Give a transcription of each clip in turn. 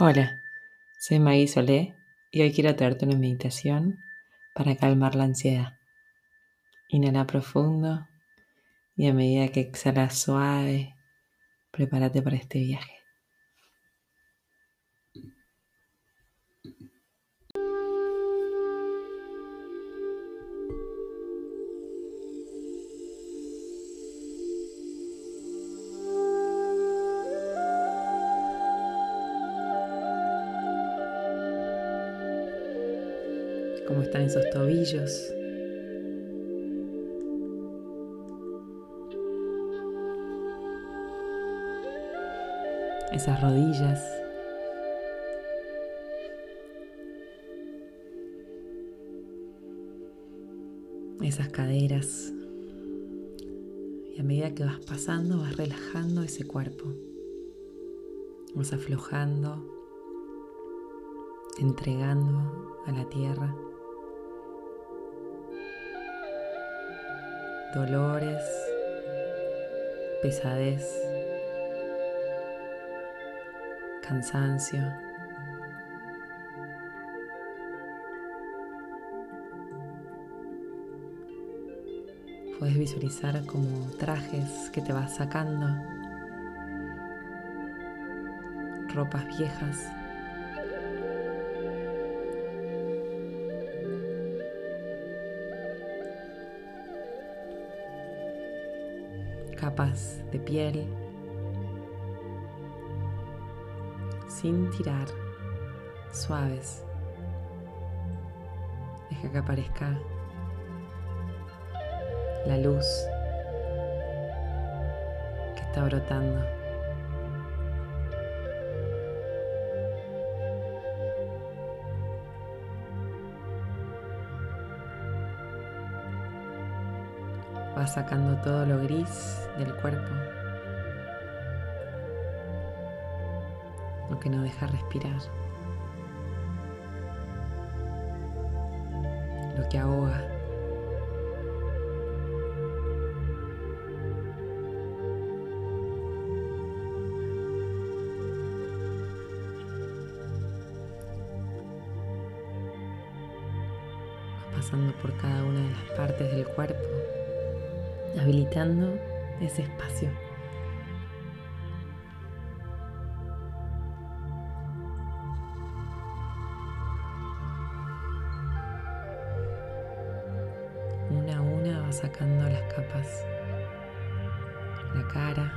Hola, soy Maggie Solé y hoy quiero traerte una meditación para calmar la ansiedad. Inhala profundo y a medida que exhalas suave, prepárate para este viaje. Están esos tobillos. Esas rodillas. Esas caderas. Y a medida que vas pasando vas relajando ese cuerpo. Vas aflojando, entregando a la tierra. Dolores, pesadez, cansancio. Puedes visualizar como trajes que te vas sacando, ropas viejas capas de piel sin tirar, suaves. Deja que aparezca la luz que está brotando. Sacando todo lo gris del cuerpo, lo que no deja respirar, lo que ahoga. pasando por cada una de las partes del cuerpo habilitando ese espacio. Una a una va sacando las capas, la cara,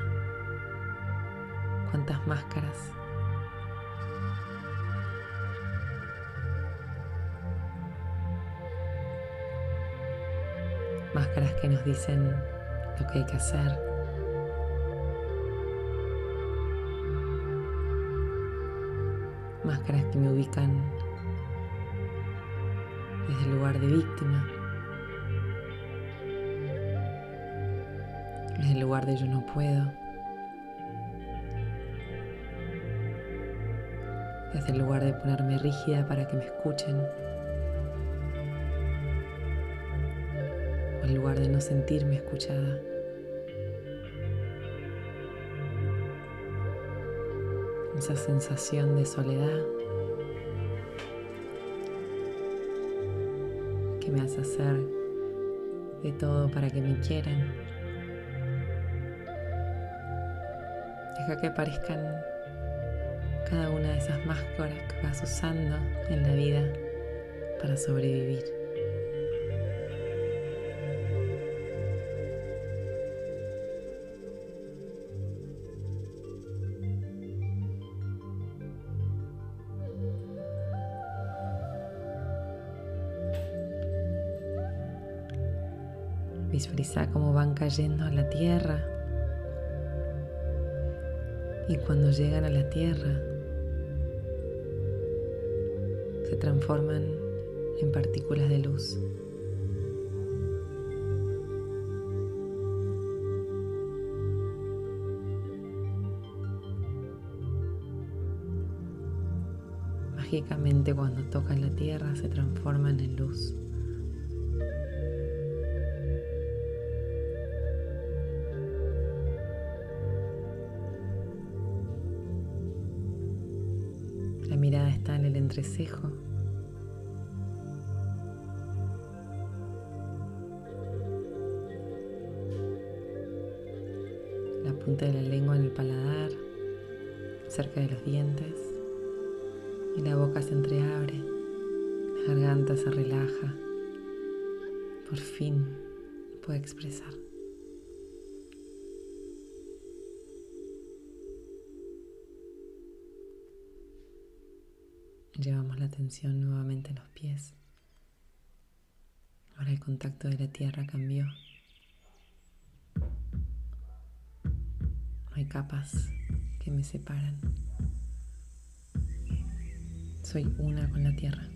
cuántas máscaras. Máscaras que nos dicen lo que hay que hacer. Máscaras que me ubican desde el lugar de víctima. Desde el lugar de yo no puedo. Desde el lugar de ponerme rígida para que me escuchen. En lugar de no sentirme escuchada. Esa sensación de soledad que me hace hacer de todo para que me quieran. Deja que aparezcan cada una de esas máscaras que vas usando en la vida para sobrevivir. Visualiza cómo van cayendo a la tierra. Y cuando llegan a la tierra, se transforman en partículas de luz. Mágicamente cuando tocan la tierra se transforman en luz. La punta de la lengua en el paladar, cerca de los dientes. Y la boca se entreabre, la garganta se relaja. Por fin puede expresar. Llevamos la atención nuevamente a los pies. Ahora el contacto de la tierra cambió. No hay capas que me separan. Soy una con la tierra.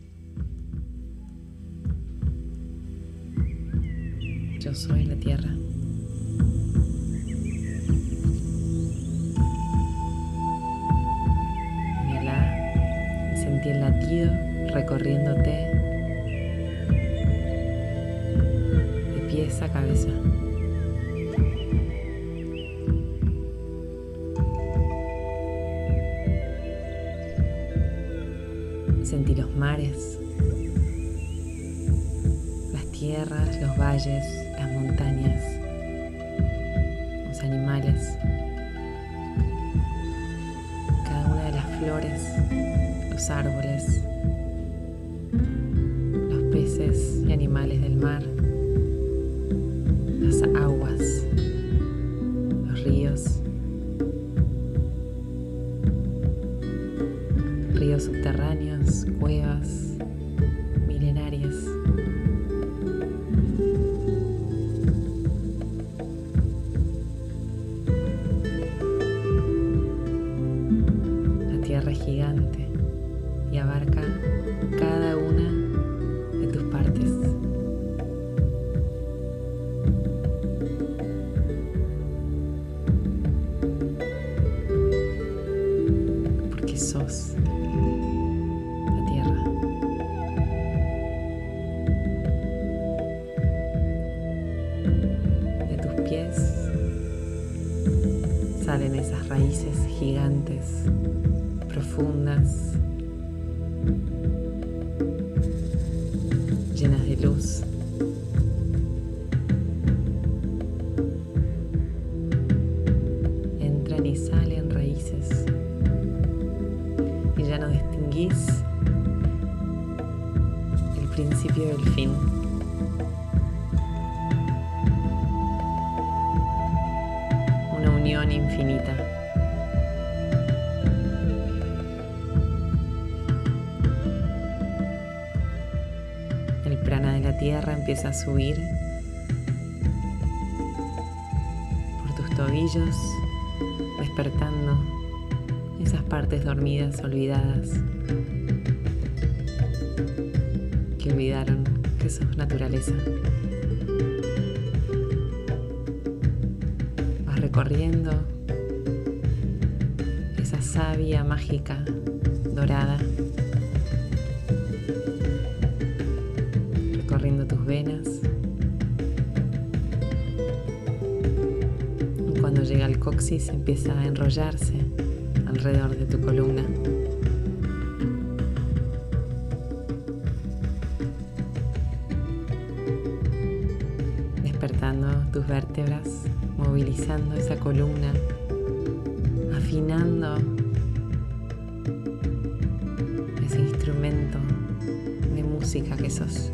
Yo soy la tierra. Sentí el latido recorriéndote de pies a cabeza. Sentí los mares, las tierras, los valles, las montañas, los animales, cada una de las flores los árboles, los peces y animales del mar, las aguas, los ríos, ríos subterráneos, cuevas profundas, llenas de luz. Entran y salen raíces y ya no distinguís el principio del fin. A subir por tus tobillos, despertando esas partes dormidas, olvidadas, que olvidaron que sos naturaleza. Vas recorriendo esa savia mágica dorada venas. Cuando llega al coxis empieza a enrollarse alrededor de tu columna. Despertando tus vértebras, movilizando esa columna, afinando ese instrumento de música que sos.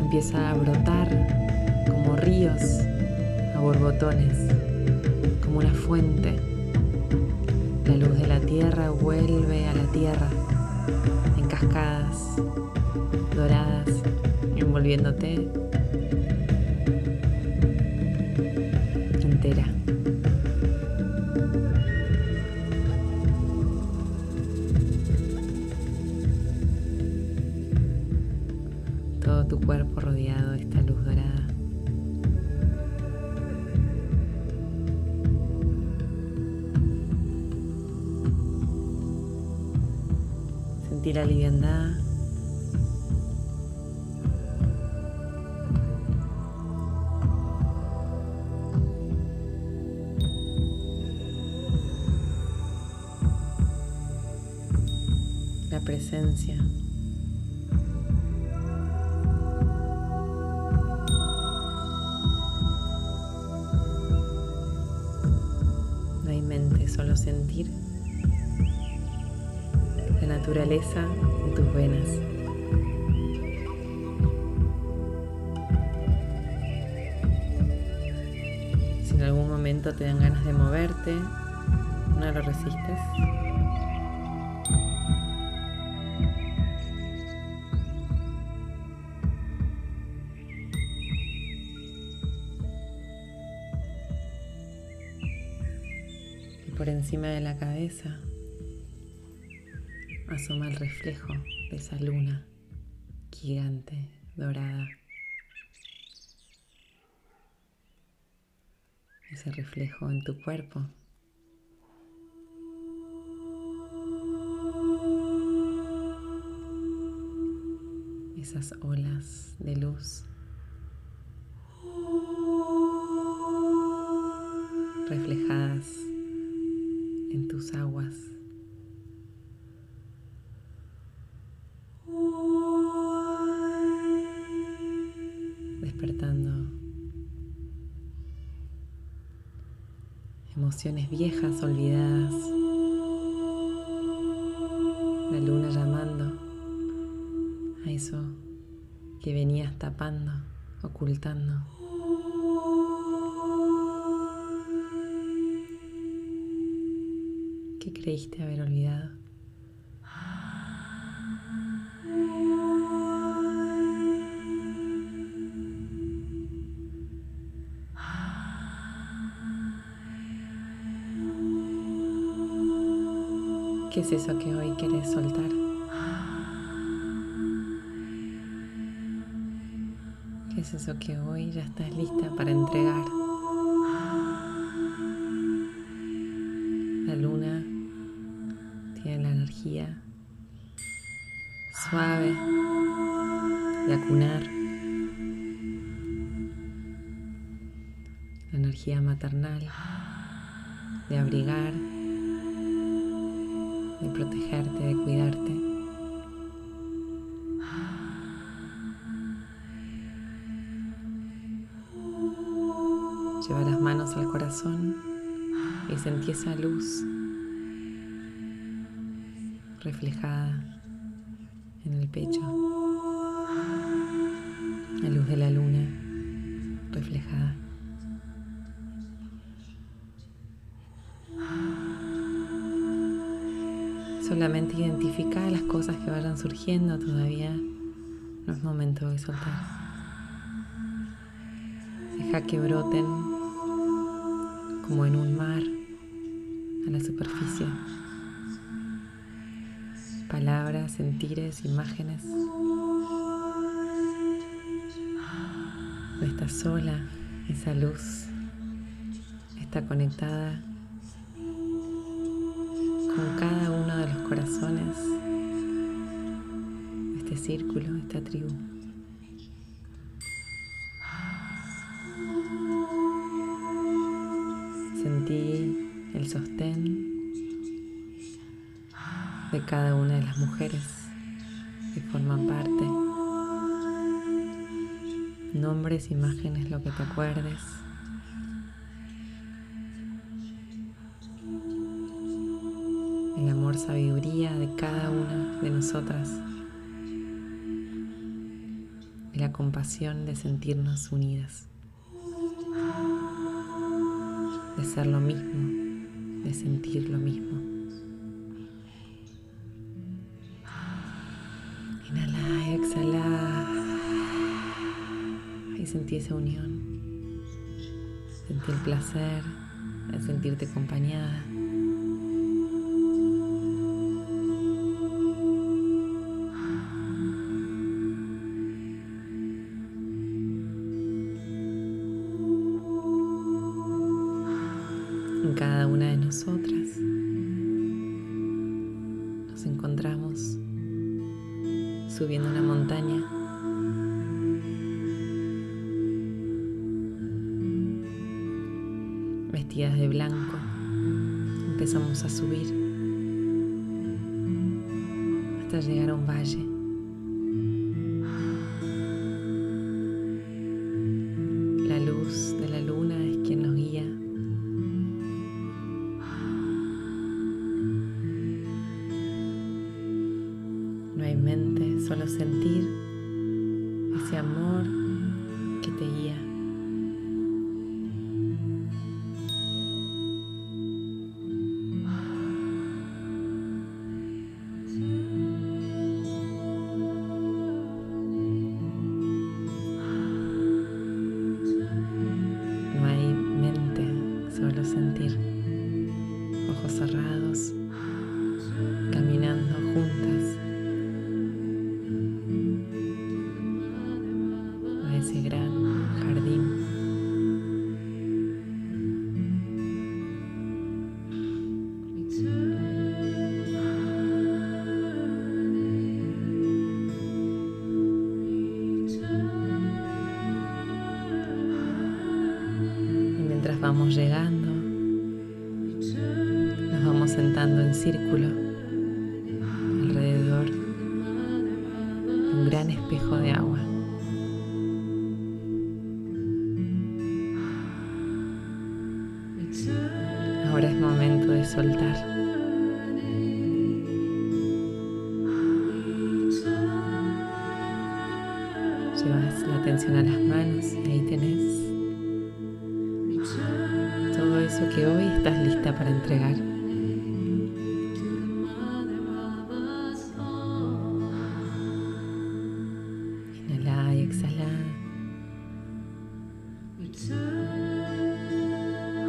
Empieza a brotar como ríos a borbotones, como una fuente. La luz de la tierra vuelve a la tierra en cascadas doradas, envolviéndote la liviandad. La presencia. No hay mente, solo sentir naturaleza en tus venas. Si en algún momento te dan ganas de moverte, no lo resistes. Y por encima de la cabeza asoma el reflejo de esa luna gigante, dorada. Ese reflejo en tu cuerpo. Esas olas de luz. reflejadas en tus aguas. Creíste haber olvidado? ¿Qué es eso que hoy quieres soltar? ¿Qué es eso que hoy ya estás lista para entregar? Energía maternal de abrigar de protegerte, de cuidarte. Lleva las manos al corazón y sentí esa luz reflejada en el pecho. La luz de la luna reflejada. Solamente identifica las cosas que vayan surgiendo todavía. No es momento de soltar. Deja que broten como en un mar a la superficie. Palabras, sentires, imágenes. No estás sola, esa luz está conectada con cada corazones este círculo, esta tribu. Sentí el sostén de cada una de las mujeres que forman parte. Nombres, imágenes, lo que te acuerdes. Sabiduría de cada una de nosotras y la compasión de sentirnos unidas, de ser lo mismo, de sentir lo mismo. Inhala, exhala y sentí esa unión. Sentí el placer de sentirte acompañada. Cada una de nosotras. Nos encontramos subiendo una montaña. Vestidas de blanco, empezamos a subir hasta llegar a un valle. Llegando, nos vamos sentando en círculo alrededor de un gran espejo de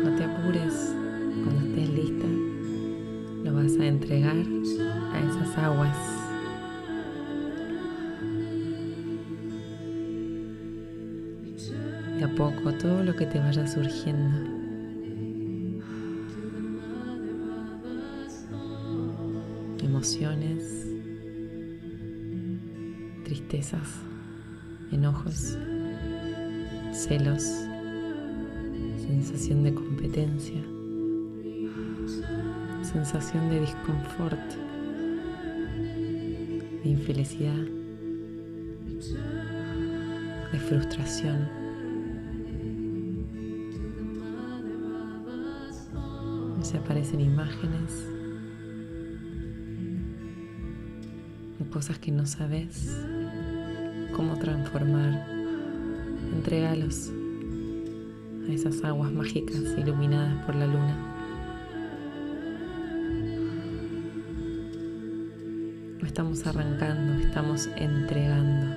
No te apures, cuando estés lista lo vas a entregar a esas aguas. De a poco todo lo que te vaya surgiendo. emociones, tristezas, enojos, celos, sensación de competencia, sensación de disconfort, de infelicidad, de frustración. Se aparecen imágenes cosas que no sabes cómo transformar. Entrégalos a esas aguas mágicas iluminadas por la luna. No estamos arrancando, estamos entregando.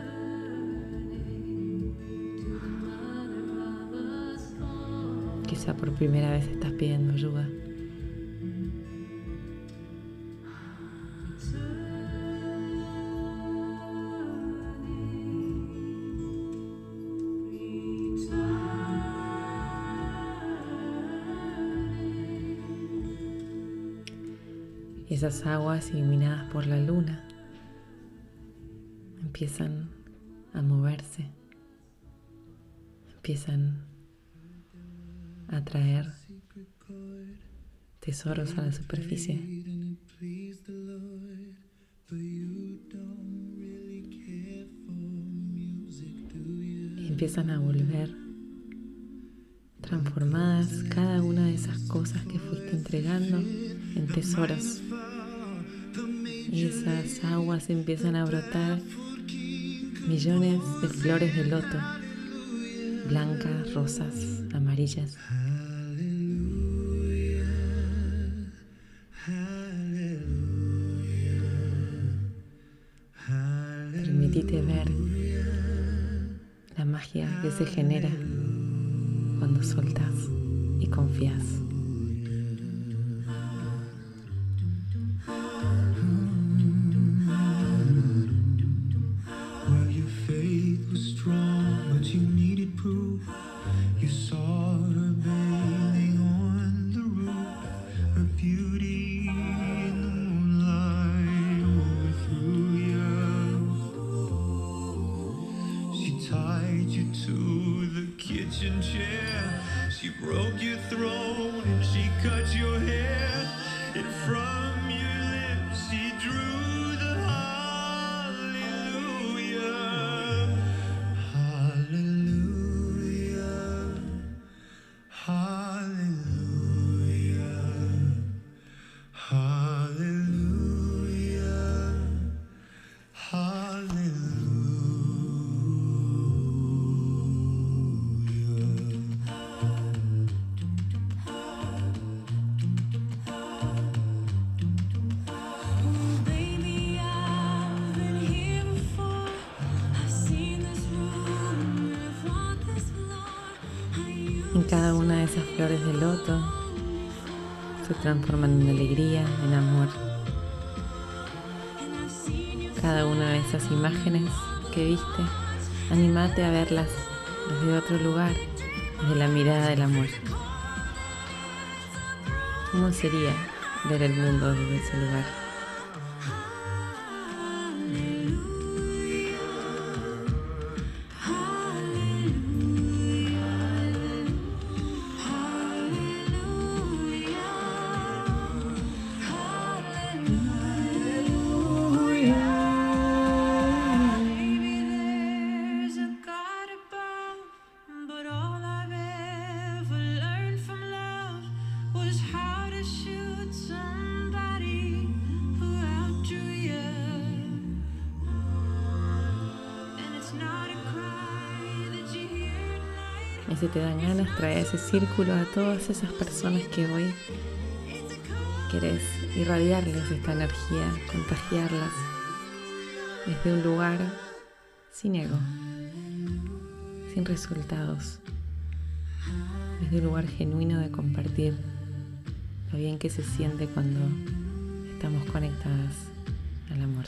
Quizá por primera vez estás pidiendo ayuda. Esas aguas iluminadas por la luna empiezan a moverse, empiezan a traer tesoros a la superficie. Empiezan a volver transformadas cada una de esas cosas que fuiste entregando en tesoros y esas aguas empiezan a brotar millones de flores de loto, blancas, rosas, amarillas. Permitite ver la magia que se genera cuando soltas y confías. touch your hair in front esas flores de loto se transforman en alegría, en amor. Cada una de esas imágenes que viste, animate a verlas desde otro lugar, desde la mirada del amor. ¿Cómo sería ver el mundo desde ese lugar? Y si te dan ganas, trae ese círculo a todas esas personas que hoy querés irradiarles esta energía, contagiarlas desde un lugar sin ego, sin resultados, desde un lugar genuino de compartir lo bien que se siente cuando estamos conectadas al amor.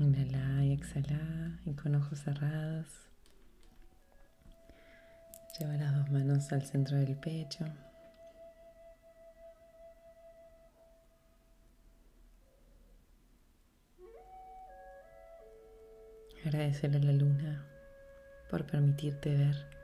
Inhala y exhala y con ojos cerrados. Lleva las dos manos al centro del pecho. Agradecer a la luna por permitirte ver.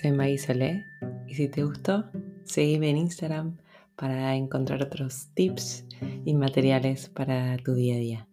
Soy Maggie Solé y si te gustó, seguime en Instagram para encontrar otros tips y materiales para tu día a día.